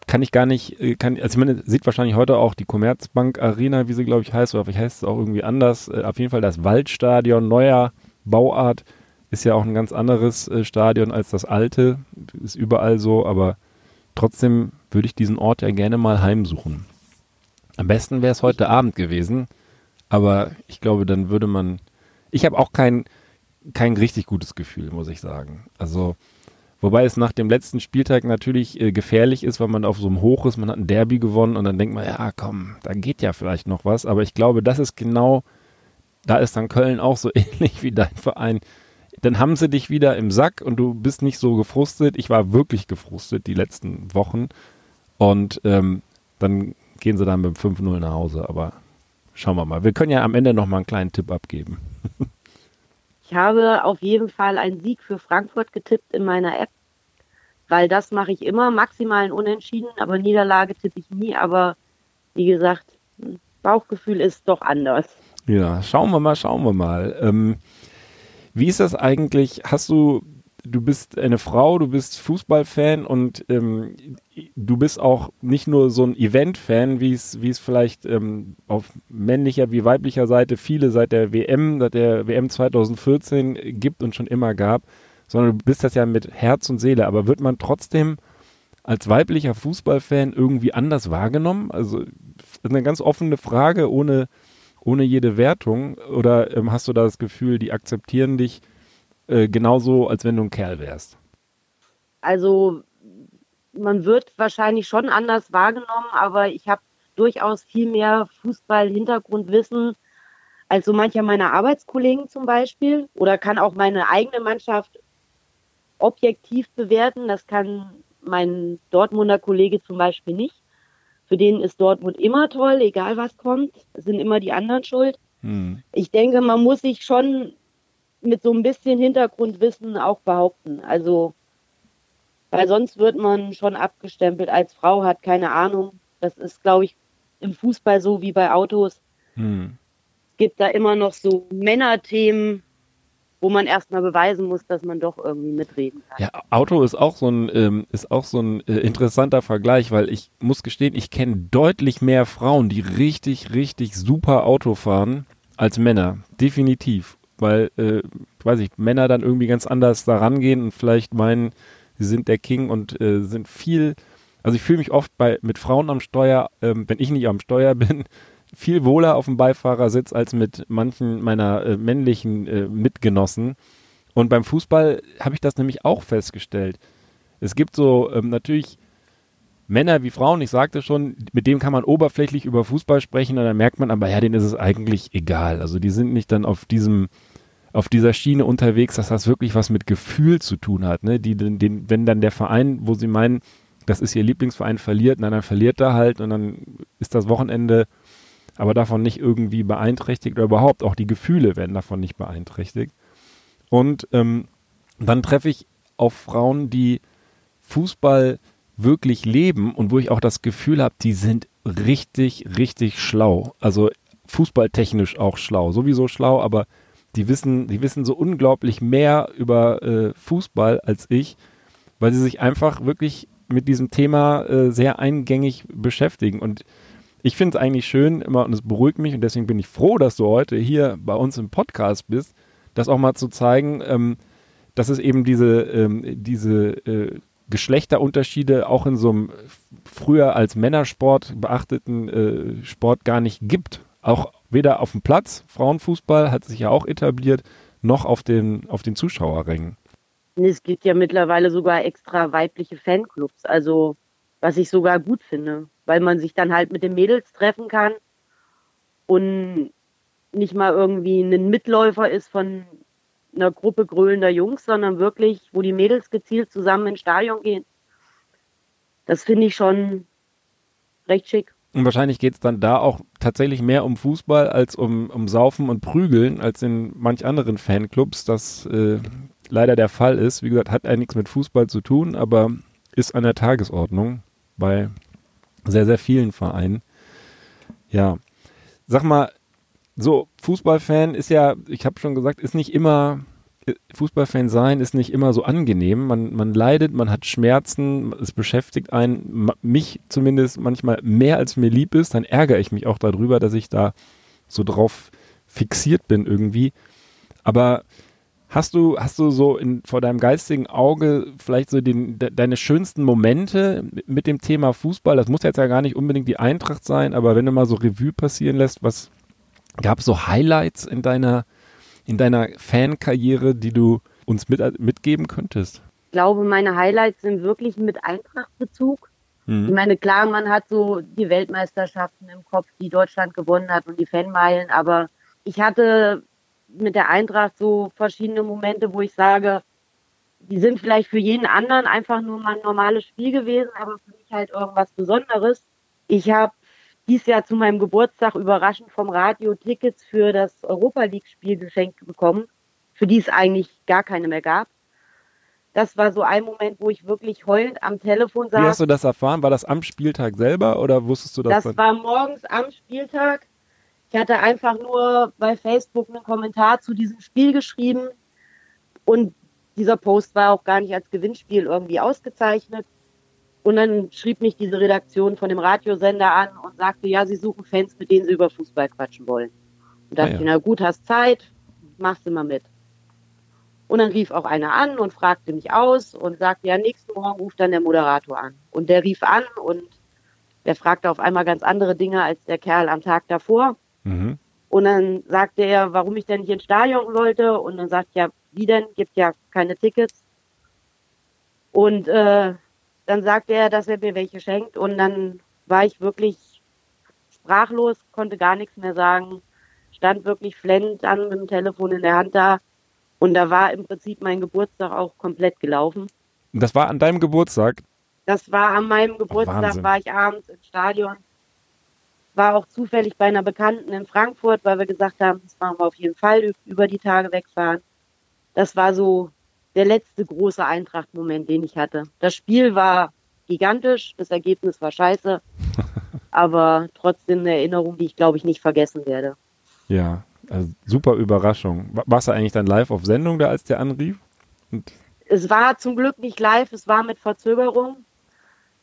kann ich gar nicht, äh, kann, also ich meine, sieht wahrscheinlich heute auch die Commerzbank Arena, wie sie glaube ich heißt, oder vielleicht heißt es auch irgendwie anders. Äh, auf jeden Fall das Waldstadion, neuer Bauart, ist ja auch ein ganz anderes äh, Stadion als das alte. Ist überall so, aber trotzdem würde ich diesen Ort ja gerne mal heimsuchen. Am besten wäre es heute Abend gewesen, aber ich glaube, dann würde man. Ich habe auch kein, kein richtig gutes Gefühl, muss ich sagen. Also Wobei es nach dem letzten Spieltag natürlich äh, gefährlich ist, weil man auf so einem Hoch ist, man hat ein Derby gewonnen und dann denkt man, ja komm, da geht ja vielleicht noch was. Aber ich glaube, das ist genau, da ist dann Köln auch so (laughs) ähnlich wie dein Verein. Dann haben sie dich wieder im Sack und du bist nicht so gefrustet. Ich war wirklich gefrustet die letzten Wochen. Und ähm, dann gehen sie dann mit 5-0 nach Hause. Aber schauen wir mal. Wir können ja am Ende noch mal einen kleinen Tipp abgeben. (laughs) Ich habe auf jeden Fall einen Sieg für Frankfurt getippt in meiner App, weil das mache ich immer, maximalen Unentschieden, aber Niederlage tippe ich nie, aber wie gesagt, Bauchgefühl ist doch anders. Ja, schauen wir mal, schauen wir mal. Ähm, wie ist das eigentlich? Hast du du bist eine Frau, du bist Fußballfan und ähm, du bist auch nicht nur so ein Event-Fan, wie es vielleicht ähm, auf männlicher wie weiblicher Seite viele seit der WM, seit der WM 2014 gibt und schon immer gab, sondern du bist das ja mit Herz und Seele. Aber wird man trotzdem als weiblicher Fußballfan irgendwie anders wahrgenommen? Also eine ganz offene Frage ohne ohne jede Wertung oder ähm, hast du da das Gefühl, die akzeptieren dich äh, genauso, als wenn du ein Kerl wärst? Also man wird wahrscheinlich schon anders wahrgenommen, aber ich habe durchaus viel mehr Fußball-Hintergrundwissen als so mancher meiner Arbeitskollegen zum Beispiel oder kann auch meine eigene Mannschaft objektiv bewerten. Das kann mein Dortmunder Kollege zum Beispiel nicht. Für den ist Dortmund immer toll, egal was kommt, es sind immer die anderen schuld. Hm. Ich denke, man muss sich schon mit so ein bisschen Hintergrundwissen auch behaupten. Also, weil sonst wird man schon abgestempelt als Frau, hat keine Ahnung. Das ist, glaube ich, im Fußball so wie bei Autos. Hm. Es gibt da immer noch so Männerthemen, wo man erstmal beweisen muss, dass man doch irgendwie mitreden kann. Ja, Auto ist auch so ein, ähm, ist auch so ein äh, interessanter Vergleich, weil ich muss gestehen, ich kenne deutlich mehr Frauen, die richtig, richtig super Auto fahren, als Männer. Definitiv weil, äh, weiß ich, Männer dann irgendwie ganz anders da rangehen und vielleicht meinen, sie sind der King und äh, sind viel, also ich fühle mich oft bei mit Frauen am Steuer, ähm, wenn ich nicht am Steuer (laughs) bin, viel wohler auf dem Beifahrersitz als mit manchen meiner äh, männlichen äh, Mitgenossen. Und beim Fußball habe ich das nämlich auch festgestellt. Es gibt so ähm, natürlich Männer wie Frauen, ich sagte schon, mit dem kann man oberflächlich über Fußball sprechen und dann merkt man aber, ja, denen ist es eigentlich egal. Also die sind nicht dann auf diesem auf dieser Schiene unterwegs, dass das wirklich was mit Gefühl zu tun hat. Ne? Die, den, den, wenn dann der Verein, wo sie meinen, das ist ihr Lieblingsverein, verliert, na, dann verliert er halt und dann ist das Wochenende aber davon nicht irgendwie beeinträchtigt oder überhaupt auch die Gefühle werden davon nicht beeinträchtigt. Und ähm, dann treffe ich auf Frauen, die Fußball wirklich leben und wo ich auch das Gefühl habe, die sind richtig, richtig schlau. Also fußballtechnisch auch schlau. Sowieso schlau, aber die wissen, die wissen so unglaublich mehr über äh, Fußball als ich, weil sie sich einfach wirklich mit diesem Thema äh, sehr eingängig beschäftigen. Und ich finde es eigentlich schön immer und es beruhigt mich und deswegen bin ich froh, dass du heute hier bei uns im Podcast bist, das auch mal zu zeigen, ähm, dass es eben diese, ähm, diese äh, Geschlechterunterschiede auch in so einem früher als Männersport beachteten äh, Sport gar nicht gibt. Auch weder auf dem Platz, Frauenfußball hat sich ja auch etabliert, noch auf den, auf den Zuschauerrängen. Es gibt ja mittlerweile sogar extra weibliche Fanclubs, also was ich sogar gut finde, weil man sich dann halt mit den Mädels treffen kann und nicht mal irgendwie ein Mitläufer ist von einer Gruppe grölender Jungs, sondern wirklich, wo die Mädels gezielt zusammen ins Stadion gehen. Das finde ich schon recht schick. Und wahrscheinlich geht es dann da auch tatsächlich mehr um Fußball als um, um Saufen und Prügeln als in manch anderen Fanclubs, das äh, leider der Fall ist. Wie gesagt, hat eigentlich nichts mit Fußball zu tun, aber ist an der Tagesordnung bei sehr, sehr vielen Vereinen. Ja. Sag mal, so, Fußballfan ist ja, ich habe schon gesagt, ist nicht immer, Fußballfan sein ist nicht immer so angenehm. Man, man leidet, man hat Schmerzen, es beschäftigt einen, mich zumindest manchmal mehr als mir lieb ist. Dann ärgere ich mich auch darüber, dass ich da so drauf fixiert bin irgendwie. Aber hast du, hast du so in, vor deinem geistigen Auge vielleicht so den, de, deine schönsten Momente mit dem Thema Fußball? Das muss jetzt ja gar nicht unbedingt die Eintracht sein, aber wenn du mal so Revue passieren lässt, was, Gab es so Highlights in deiner, in deiner Fankarriere, die du uns mit, mitgeben könntest? Ich glaube, meine Highlights sind wirklich mit Eintrachtbezug. Mhm. Ich meine, klar, man hat so die Weltmeisterschaften im Kopf, die Deutschland gewonnen hat und die Fanmeilen, aber ich hatte mit der Eintracht so verschiedene Momente, wo ich sage, die sind vielleicht für jeden anderen einfach nur mal ein normales Spiel gewesen, aber für mich halt irgendwas Besonderes. Ich habe dies Jahr zu meinem Geburtstag überraschend vom Radio Tickets für das Europa League Spiel geschenkt bekommen, für die es eigentlich gar keine mehr gab. Das war so ein Moment, wo ich wirklich heulend am Telefon saß. Wie hast du das erfahren? War das am Spieltag selber oder wusstest du das? Das war morgens am Spieltag. Ich hatte einfach nur bei Facebook einen Kommentar zu diesem Spiel geschrieben und dieser Post war auch gar nicht als Gewinnspiel irgendwie ausgezeichnet. Und dann schrieb mich diese Redaktion von dem Radiosender an und sagte, ja, sie suchen Fans, mit denen sie über Fußball quatschen wollen. Und dachte ah, ja. ich, na gut, hast Zeit, machst du mal mit. Und dann rief auch einer an und fragte mich aus und sagte, ja, nächsten Morgen ruft dann der Moderator an. Und der rief an und der fragte auf einmal ganz andere Dinge als der Kerl am Tag davor. Mhm. Und dann sagte er, warum ich denn nicht ins Stadion wollte. Und dann sagte ich, ja, wie denn? Gibt ja keine Tickets. Und äh, dann sagte er, dass er mir welche schenkt und dann war ich wirklich sprachlos, konnte gar nichts mehr sagen, stand wirklich flennend an mit dem Telefon in der Hand da und da war im Prinzip mein Geburtstag auch komplett gelaufen. Das war an deinem Geburtstag? Das war an meinem Geburtstag, Wahnsinn. war ich abends im Stadion. War auch zufällig bei einer Bekannten in Frankfurt, weil wir gesagt haben, das machen wir auf jeden Fall über die Tage wegfahren. Das war so der letzte große Eintracht-Moment, den ich hatte. Das Spiel war gigantisch, das Ergebnis war scheiße, (laughs) aber trotzdem eine Erinnerung, die ich glaube ich nicht vergessen werde. Ja, also super Überraschung. Warst du eigentlich dann live auf Sendung da, als der anrief? Und es war zum Glück nicht live, es war mit Verzögerung.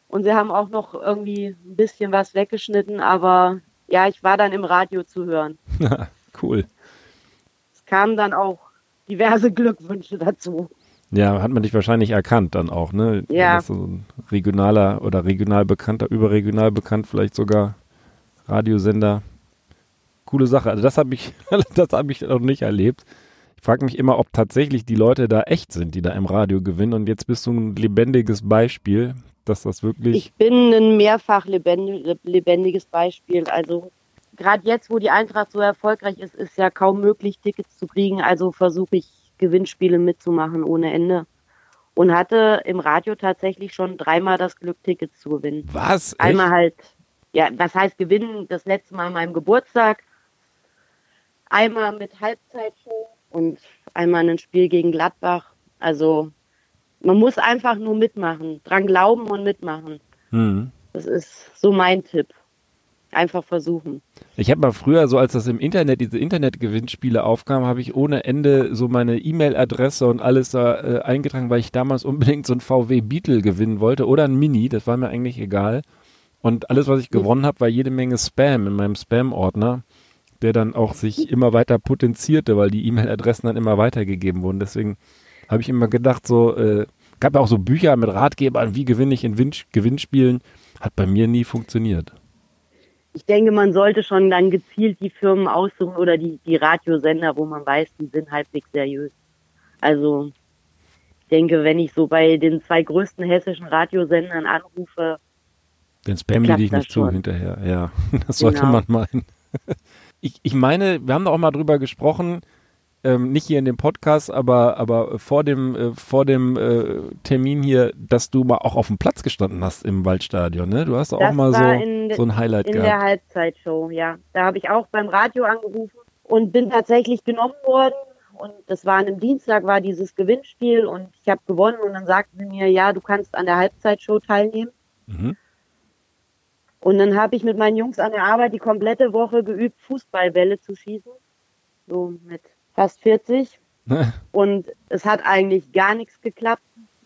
Und sie haben auch noch irgendwie ein bisschen was weggeschnitten, aber ja, ich war dann im Radio zu hören. (laughs) cool. Es kamen dann auch diverse Glückwünsche dazu. Ja, hat man dich wahrscheinlich erkannt dann auch, ne? Ja. So ein regionaler oder regional bekannter, überregional bekannt, vielleicht sogar Radiosender. Coole Sache. Also das habe ich, (laughs) das habe ich noch nicht erlebt. Ich frage mich immer, ob tatsächlich die Leute da echt sind, die da im Radio gewinnen. Und jetzt bist du ein lebendiges Beispiel, dass das wirklich. Ich bin ein mehrfach lebendiges Beispiel. Also gerade jetzt, wo die Eintracht so erfolgreich ist, ist ja kaum möglich, Tickets zu kriegen. Also versuche ich Gewinnspiele mitzumachen ohne Ende. Und hatte im Radio tatsächlich schon dreimal das Glück, Tickets zu gewinnen. Was? Echt? Einmal halt, ja, was heißt gewinnen? Das letzte Mal an meinem Geburtstag. Einmal mit Halbzeitshow und einmal ein Spiel gegen Gladbach. Also man muss einfach nur mitmachen, dran glauben und mitmachen. Mhm. Das ist so mein Tipp. einfach versuchen. Ich habe mal früher, so als das im Internet, diese Internetgewinnspiele aufkam, habe ich ohne Ende so meine E-Mail-Adresse und alles da äh, eingetragen, weil ich damals unbedingt so ein VW Beetle gewinnen wollte oder ein Mini, das war mir eigentlich egal. Und alles, was ich gewonnen habe, war jede Menge Spam in meinem Spam-Ordner, der dann auch sich immer weiter potenzierte, weil die E-Mail-Adressen dann immer weitergegeben wurden. Deswegen habe ich immer gedacht, so, äh, gab ja auch so Bücher mit Ratgebern, wie gewinne ich in Win Gewinnspielen. Hat bei mir nie funktioniert. Ich denke, man sollte schon dann gezielt die Firmen aussuchen oder die, die Radiosender, wo man weiß, die sind halbwegs seriös. Also ich denke, wenn ich so bei den zwei größten hessischen Radiosendern anrufe, den spammen die dich nicht zu hinterher. Ja, (laughs) das sollte genau. man meinen. Ich, ich meine, wir haben da auch mal drüber gesprochen, ähm, nicht hier in dem Podcast, aber, aber vor dem, äh, vor dem äh, Termin hier, dass du mal auch auf dem Platz gestanden hast im Waldstadion, ne? Du hast auch mal so, in, so ein Highlight in gehabt. In der Halbzeitshow, ja. Da habe ich auch beim Radio angerufen und bin tatsächlich genommen worden. Und das war an einem Dienstag, war dieses Gewinnspiel und ich habe gewonnen und dann sagten sie mir, ja, du kannst an der Halbzeitshow teilnehmen. Mhm. Und dann habe ich mit meinen Jungs an der Arbeit die komplette Woche geübt, Fußballbälle zu schießen. So mit fast 40. (laughs) und es hat eigentlich gar nichts geklappt,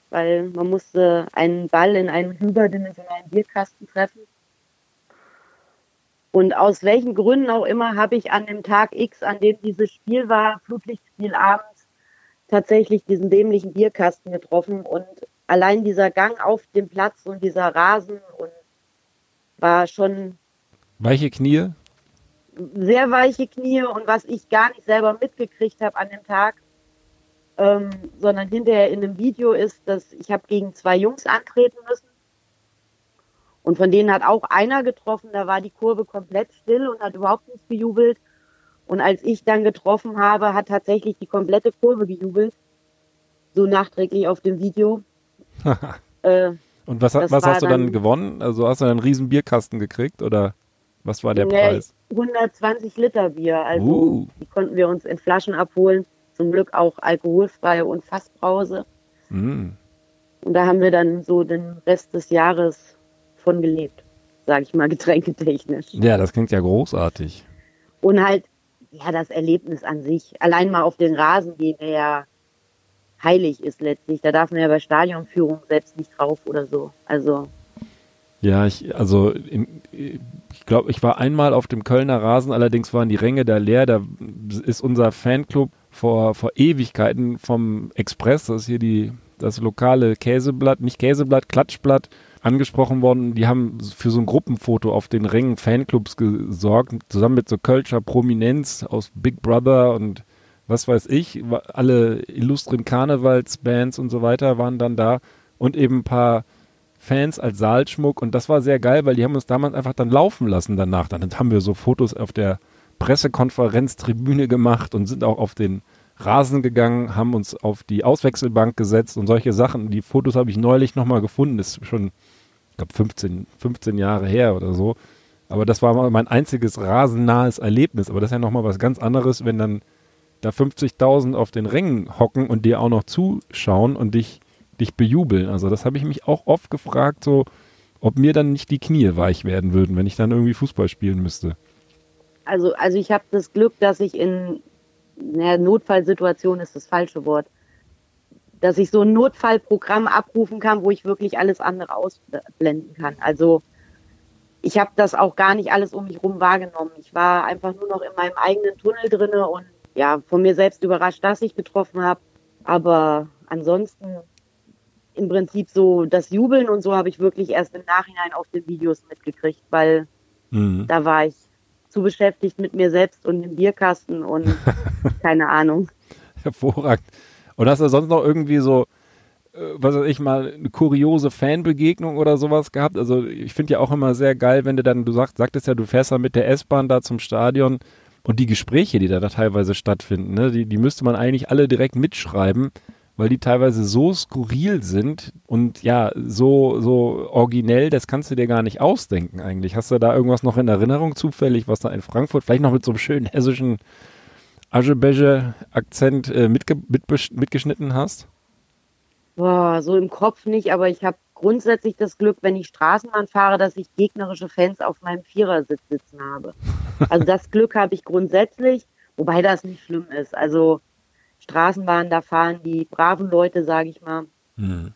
weil man musste einen Ball in einen überdimensionalen Bierkasten treffen. Und aus welchen Gründen auch immer habe ich an dem Tag X, an dem dieses Spiel war, Flutlichtspiel abends, tatsächlich diesen dämlichen Bierkasten getroffen. Und allein dieser Gang auf dem Platz und dieser Rasen und war schon. Weiche Knie? sehr weiche Knie und was ich gar nicht selber mitgekriegt habe an dem Tag, ähm, sondern hinterher in dem Video ist, dass ich habe gegen zwei Jungs antreten müssen und von denen hat auch einer getroffen, da war die Kurve komplett still und hat überhaupt nicht gejubelt und als ich dann getroffen habe, hat tatsächlich die komplette Kurve gejubelt, so nachträglich auf dem Video. (laughs) äh, und was, was hast du dann, dann, gewonnen? Also hast du einen riesen Bierkasten gekriegt oder? Was war der nee, Preis? 120 Liter Bier. Also uh. die konnten wir uns in Flaschen abholen. Zum Glück auch alkoholfrei und Fassbrause. Mm. Und da haben wir dann so den Rest des Jahres von gelebt, sage ich mal, (laughs) getränketechnisch. Ja, das klingt ja großartig. Und halt, ja, das Erlebnis an sich. Allein mal auf den Rasen gehen, der ja heilig ist letztlich. Da darf man ja bei Stadionführung selbst nicht drauf oder so. Also ja, ich, also ich glaube, ich war einmal auf dem Kölner Rasen, allerdings waren die Ränge da leer. Da ist unser Fanclub vor, vor Ewigkeiten vom Express, das ist hier die, das lokale Käseblatt, nicht Käseblatt, Klatschblatt, angesprochen worden. Die haben für so ein Gruppenfoto auf den Rängen Fanclubs gesorgt, zusammen mit so Kölscher Prominenz aus Big Brother und was weiß ich. Alle illustren Karnevalsbands und so weiter waren dann da und eben ein paar Fans als Saalschmuck und das war sehr geil, weil die haben uns damals einfach dann laufen lassen danach. Dann haben wir so Fotos auf der Pressekonferenztribüne gemacht und sind auch auf den Rasen gegangen, haben uns auf die Auswechselbank gesetzt und solche Sachen. Die Fotos habe ich neulich nochmal gefunden, das ist schon, ich glaube, 15, 15 Jahre her oder so. Aber das war mein einziges rasennahes Erlebnis. Aber das ist ja nochmal was ganz anderes, wenn dann da 50.000 auf den Rängen hocken und dir auch noch zuschauen und dich dich bejubeln. Also das habe ich mich auch oft gefragt, so ob mir dann nicht die Knie weich werden würden, wenn ich dann irgendwie Fußball spielen müsste. Also, also ich habe das Glück, dass ich in naja, Notfallsituation ist das falsche Wort, dass ich so ein Notfallprogramm abrufen kann, wo ich wirklich alles andere ausblenden kann. Also ich habe das auch gar nicht alles um mich rum wahrgenommen. Ich war einfach nur noch in meinem eigenen Tunnel drinne und ja, von mir selbst überrascht, dass ich getroffen habe. Aber ansonsten im Prinzip so das Jubeln und so habe ich wirklich erst im Nachhinein auf den Videos mitgekriegt, weil mhm. da war ich zu beschäftigt mit mir selbst und dem Bierkasten und (laughs) keine Ahnung. Hervorragend. Und hast du sonst noch irgendwie so, äh, was weiß ich mal, eine kuriose Fanbegegnung oder sowas gehabt? Also ich finde ja auch immer sehr geil, wenn du dann, du sagst, sagtest ja, du fährst dann mit der S-Bahn da zum Stadion und die Gespräche, die da, da teilweise stattfinden, ne, die, die müsste man eigentlich alle direkt mitschreiben weil die teilweise so skurril sind und ja, so, so originell, das kannst du dir gar nicht ausdenken eigentlich. Hast du da irgendwas noch in Erinnerung zufällig, was da in Frankfurt, vielleicht noch mit so einem schönen hessischen Aschebeche-Akzent äh, mitge mitgeschnitten hast? Boah, so im Kopf nicht, aber ich habe grundsätzlich das Glück, wenn ich Straßenbahn fahre, dass ich gegnerische Fans auf meinem Vierersitz sitzen habe. Also das Glück habe ich grundsätzlich, wobei das nicht schlimm ist. Also Straßenbahn, da fahren die braven Leute, sage ich mal. Hm.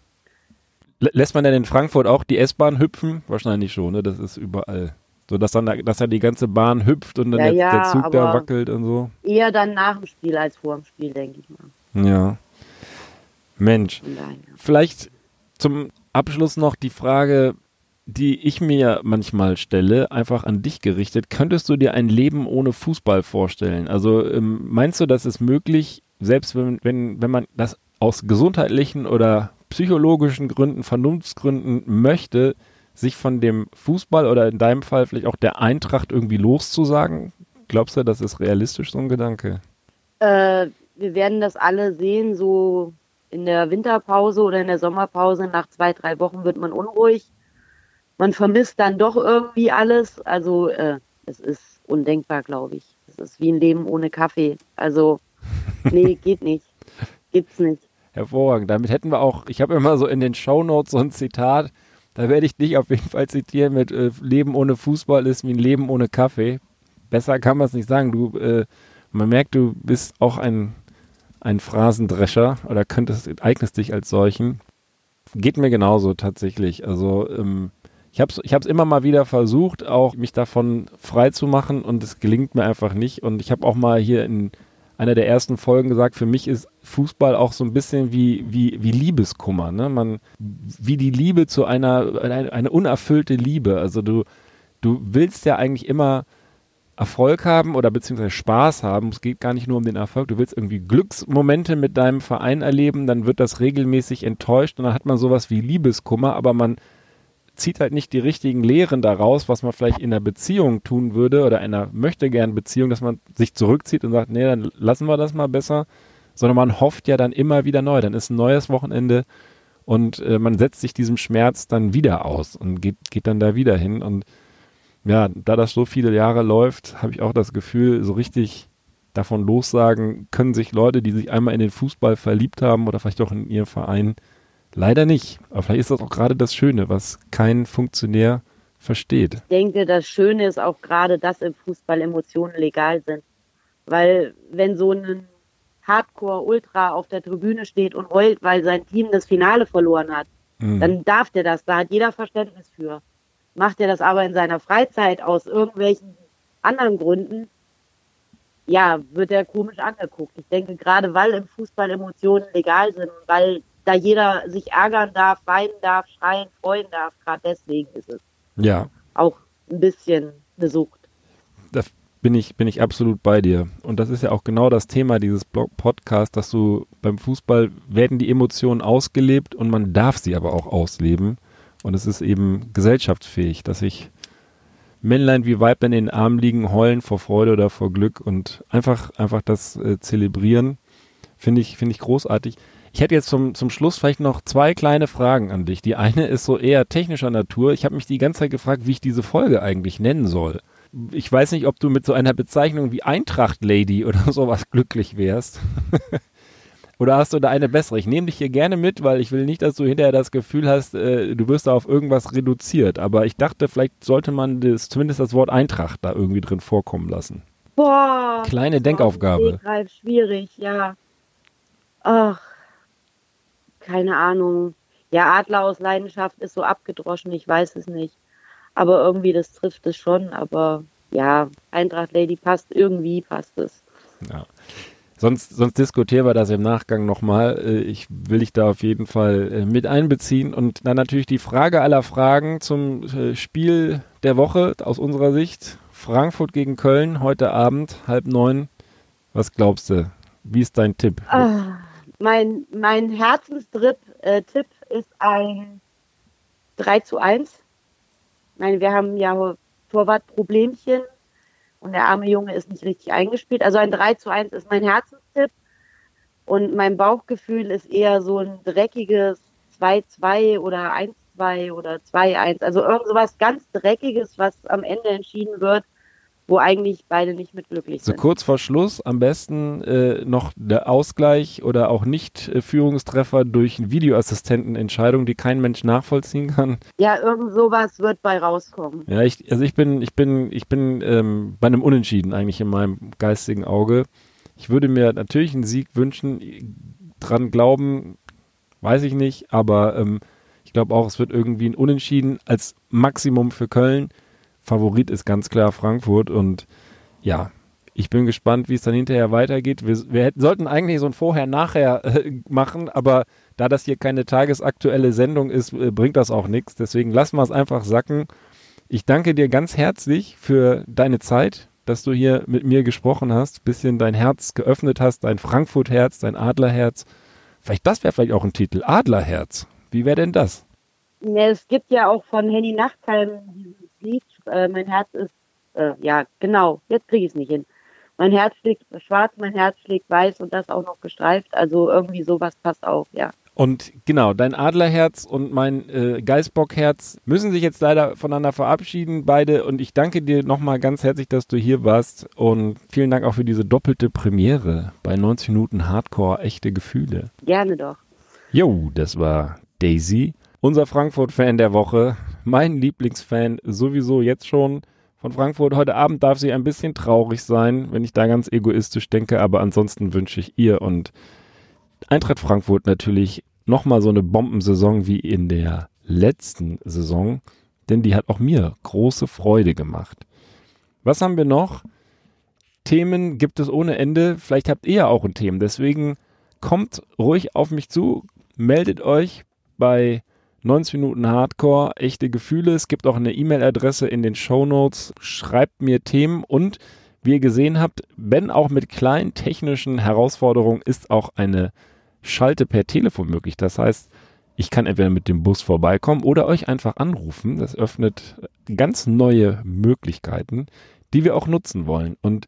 Lässt man denn in Frankfurt auch die S-Bahn hüpfen? Wahrscheinlich schon, ne? Das ist überall. So, dass dann, dass dann die ganze Bahn hüpft und dann Ja, der, ja, der Zug da wackelt und so. Eher dann nach dem Spiel als vor dem Spiel, denke ich mal. Ja. Mensch. Vielleicht zum Abschluss noch die Frage, die ich mir manchmal stelle, einfach an dich gerichtet. Könntest du dir ein Leben ohne Fußball vorstellen? Also ähm, meinst du, das ist möglich, selbst wenn, wenn, wenn man das aus gesundheitlichen oder psychologischen Gründen, Vernunftsgründen möchte, sich von dem Fußball oder in deinem Fall vielleicht auch der Eintracht irgendwie loszusagen? Glaubst du, das ist realistisch, so ein Gedanke? Äh, wir werden das alle sehen, so in der Winterpause oder in der Sommerpause. Nach zwei, drei Wochen wird man unruhig. Man vermisst dann doch irgendwie alles. Also äh, es ist undenkbar, glaube ich. Es ist wie ein Leben ohne Kaffee. Also (laughs) nee, geht nicht. Gibt's nicht. Hervorragend. Damit hätten wir auch, ich habe immer so in den Shownotes so ein Zitat, da werde ich dich auf jeden Fall zitieren mit äh, Leben ohne Fußball ist wie ein Leben ohne Kaffee. Besser kann man es nicht sagen. Du, äh, man merkt, du bist auch ein, ein Phrasendrescher oder könntest, eignest dich als solchen. Geht mir genauso tatsächlich. Also ähm, ich habe es ich immer mal wieder versucht, auch mich davon frei zu machen und es gelingt mir einfach nicht. Und ich habe auch mal hier in einer der ersten Folgen gesagt, für mich ist Fußball auch so ein bisschen wie, wie, wie Liebeskummer, ne? Man, wie die Liebe zu einer, eine, eine unerfüllte Liebe. Also du, du willst ja eigentlich immer Erfolg haben oder beziehungsweise Spaß haben. Es geht gar nicht nur um den Erfolg. Du willst irgendwie Glücksmomente mit deinem Verein erleben, dann wird das regelmäßig enttäuscht und dann hat man sowas wie Liebeskummer, aber man zieht halt nicht die richtigen Lehren daraus, was man vielleicht in einer Beziehung tun würde oder einer möchte gern Beziehung, dass man sich zurückzieht und sagt, nee, dann lassen wir das mal besser, sondern man hofft ja dann immer wieder neu. Dann ist ein neues Wochenende und äh, man setzt sich diesem Schmerz dann wieder aus und geht, geht dann da wieder hin. Und ja, da das so viele Jahre läuft, habe ich auch das Gefühl, so richtig davon lossagen können sich Leute, die sich einmal in den Fußball verliebt haben oder vielleicht auch in ihren Verein, leider nicht. Aber vielleicht ist das auch gerade das Schöne, was kein Funktionär versteht. Ich denke, das Schöne ist auch gerade, dass im Fußball Emotionen legal sind. Weil wenn so ein Hardcore-Ultra auf der Tribüne steht und heult, weil sein Team das Finale verloren hat, Mhm. dann darf der das. Da hat jeder Verständnis für. Macht er das aber in seiner Freizeit aus irgendwelchen anderen Gründen, ja, wird er komisch angeguckt. Ich denke, gerade weil im Fußball Emotionen legal sind weil da jeder sich ärgern darf, weinen darf, schreien, freuen darf, gerade deswegen ist es Ja, auch ein bisschen eine Sucht. da bin ich, bin ich absolut bei dir. Und das ist ja auch genau das Thema dieses Blog Podcast, dass du beim Fußball werden die Emotionen ausgelebt und man darf sie aber auch ausleben. Und es ist eben gesellschaftsfähig, dass sich Männlein wie Weiblein in den Armen liegen, heulen vor Freude oder vor Glück und einfach, einfach das äh, zelebrieren, finde ich, finde ich großartig. Ich hätte jetzt zum, zum Schluss vielleicht noch zwei kleine Fragen an dich. Die eine ist so eher technischer Natur. Ich habe mich die ganze Zeit gefragt, wie ich diese Folge eigentlich nennen soll. Ich weiß nicht, ob du mit so einer Bezeichnung wie Eintracht Lady oder (laughs) sowas glücklich wärst. Oder hast du da eine bessere? Ich nehme dich hier gerne mit, weil ich will nicht, dass du hinterher das Gefühl hast, äh, du wirst da auf irgendwas reduziert. Aber ich dachte, vielleicht sollte man das, zumindest das Wort Eintracht da irgendwie drin vorkommen lassen. Boah. Kleine Denkaufgabe. Stegreif schwierig, ja. Ach, keine Ahnung. Ja, Adler aus Leidenschaft ist so abgedroschen, ich weiß es nicht. Aber irgendwie, das trifft es schon. Aber ja, Eintracht Lady passt, irgendwie passt es. Ja. Sonst, sonst diskutieren wir das im Nachgang nochmal. Äh, Ich will dich da auf jeden Fall äh, mit einbeziehen. Und dann natürlich die Frage aller Fragen zum äh, Spiel der Woche aus unserer Sicht. Frankfurt gegen Köln heute Abend, halb neun. Was glaubst du? Wie ist dein Tipp? Ah, mein, mein Herzenstrip äh, Tipp ist ein 3 zu 1. Ich meine, wir haben ja Torwartproblemchen und der arme Junge ist nicht richtig eingespielt. Also ein 3 zu 1 ist mein Herzenstipp. Und mein Bauchgefühl ist eher so ein dreckiges 2-2 oder 1-2 oder 2-1. Also irgend sowas ganz Dreckiges, was am Ende entschieden wird. Wo eigentlich beide nicht mit glücklich So sind. kurz vor Schluss am besten äh, noch der Ausgleich oder auch nicht äh, Führungstreffer durch eine Videoassistentenentscheidung, die kein Mensch nachvollziehen kann. Ja, irgend sowas wird bei rauskommen. Ja, ich, also ich bin, ich bin, ich bin ähm, bei einem Unentschieden eigentlich in meinem geistigen Auge. Ich würde mir natürlich einen Sieg wünschen, dran glauben, weiß ich nicht, aber ähm, ich glaube auch, es wird irgendwie ein Unentschieden als Maximum für Köln. Favorit ist ganz klar Frankfurt und ja, ich bin gespannt, wie es dann hinterher weitergeht. Wir, wir hätten, sollten eigentlich so ein Vorher-Nachher äh, machen, aber da das hier keine tagesaktuelle Sendung ist, äh, bringt das auch nichts. Deswegen lassen wir es einfach sacken. Ich danke dir ganz herzlich für deine Zeit, dass du hier mit mir gesprochen hast, bisschen dein Herz geöffnet hast, dein Frankfurt-Herz, dein Adlerherz. Vielleicht das wäre vielleicht auch ein Titel, Adlerherz. Wie wäre denn das? Ja, es gibt ja auch von Henny Nachtheim dieses Lied, äh, mein Herz ist, äh, ja, genau, jetzt kriege ich es nicht hin. Mein Herz schlägt schwarz, mein Herz schlägt weiß und das auch noch gestreift. Also irgendwie sowas passt auch, ja. Und genau, dein Adlerherz und mein äh, Geißbockherz müssen sich jetzt leider voneinander verabschieden, beide. Und ich danke dir nochmal ganz herzlich, dass du hier warst. Und vielen Dank auch für diese doppelte Premiere bei 90 Minuten Hardcore echte Gefühle. Gerne doch. Jo, das war Daisy, unser Frankfurt-Fan der Woche. Mein Lieblingsfan sowieso jetzt schon von Frankfurt. Heute Abend darf sie ein bisschen traurig sein, wenn ich da ganz egoistisch denke. Aber ansonsten wünsche ich ihr und Eintracht Frankfurt natürlich nochmal so eine Bombensaison wie in der letzten Saison, denn die hat auch mir große Freude gemacht. Was haben wir noch? Themen gibt es ohne Ende. Vielleicht habt ihr ja auch ein Thema. Deswegen kommt ruhig auf mich zu, meldet euch bei 90 Minuten Hardcore, echte Gefühle. Es gibt auch eine E-Mail-Adresse in den Show Notes. Schreibt mir Themen und wie ihr gesehen habt, wenn auch mit kleinen technischen Herausforderungen, ist auch eine Schalte per Telefon möglich. Das heißt, ich kann entweder mit dem Bus vorbeikommen oder euch einfach anrufen. Das öffnet ganz neue Möglichkeiten, die wir auch nutzen wollen. Und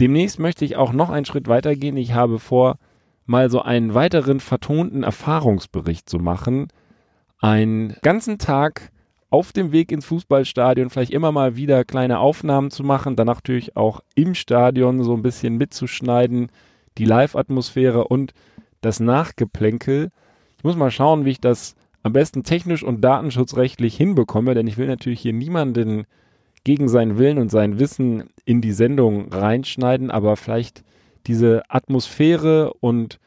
demnächst möchte ich auch noch einen Schritt weitergehen. Ich habe vor, mal so einen weiteren vertonten Erfahrungsbericht zu machen. Einen ganzen Tag auf dem Weg ins Fußballstadion vielleicht immer mal wieder kleine Aufnahmen zu machen, dann natürlich auch im Stadion so ein bisschen mitzuschneiden, die Live-Atmosphäre und das Nachgeplänkel. Ich muss mal schauen, wie ich das am besten technisch und datenschutzrechtlich hinbekomme, denn ich will natürlich hier niemanden gegen seinen Willen und sein Wissen in die Sendung reinschneiden, aber vielleicht diese Atmosphäre und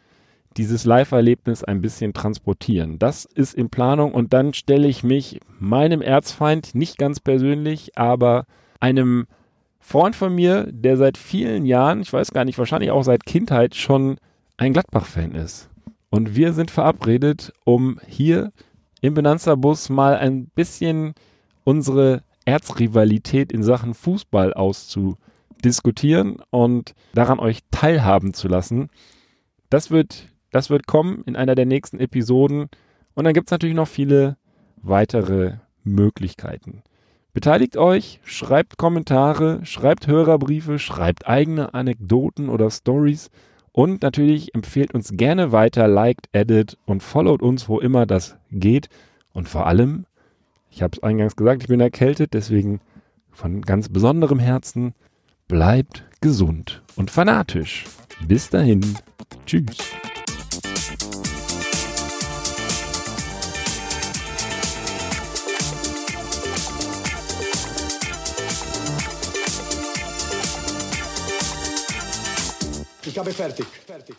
dieses Live-Erlebnis ein bisschen transportieren. Das ist in Planung und dann stelle ich mich meinem Erzfeind, nicht ganz persönlich, aber einem Freund von mir, der seit vielen Jahren, ich weiß gar nicht, wahrscheinlich auch seit Kindheit schon ein Gladbach-Fan ist. Und wir sind verabredet, um hier im Benanza-Bus mal ein bisschen unsere Erzrivalität in Sachen Fußball auszudiskutieren und daran euch teilhaben zu lassen. Das wird das wird kommen in einer der nächsten Episoden. Und dann gibt es natürlich noch viele weitere Möglichkeiten. Beteiligt euch, schreibt Kommentare, schreibt Hörerbriefe, schreibt eigene Anekdoten oder Stories und natürlich empfehlt uns gerne weiter, liked, edit und followt uns, wo immer das geht. Und vor allem, ich habe es eingangs gesagt, ich bin erkältet, deswegen von ganz besonderem Herzen, bleibt gesund und fanatisch. Bis dahin, tschüss. Ich habe fertig. Fertig.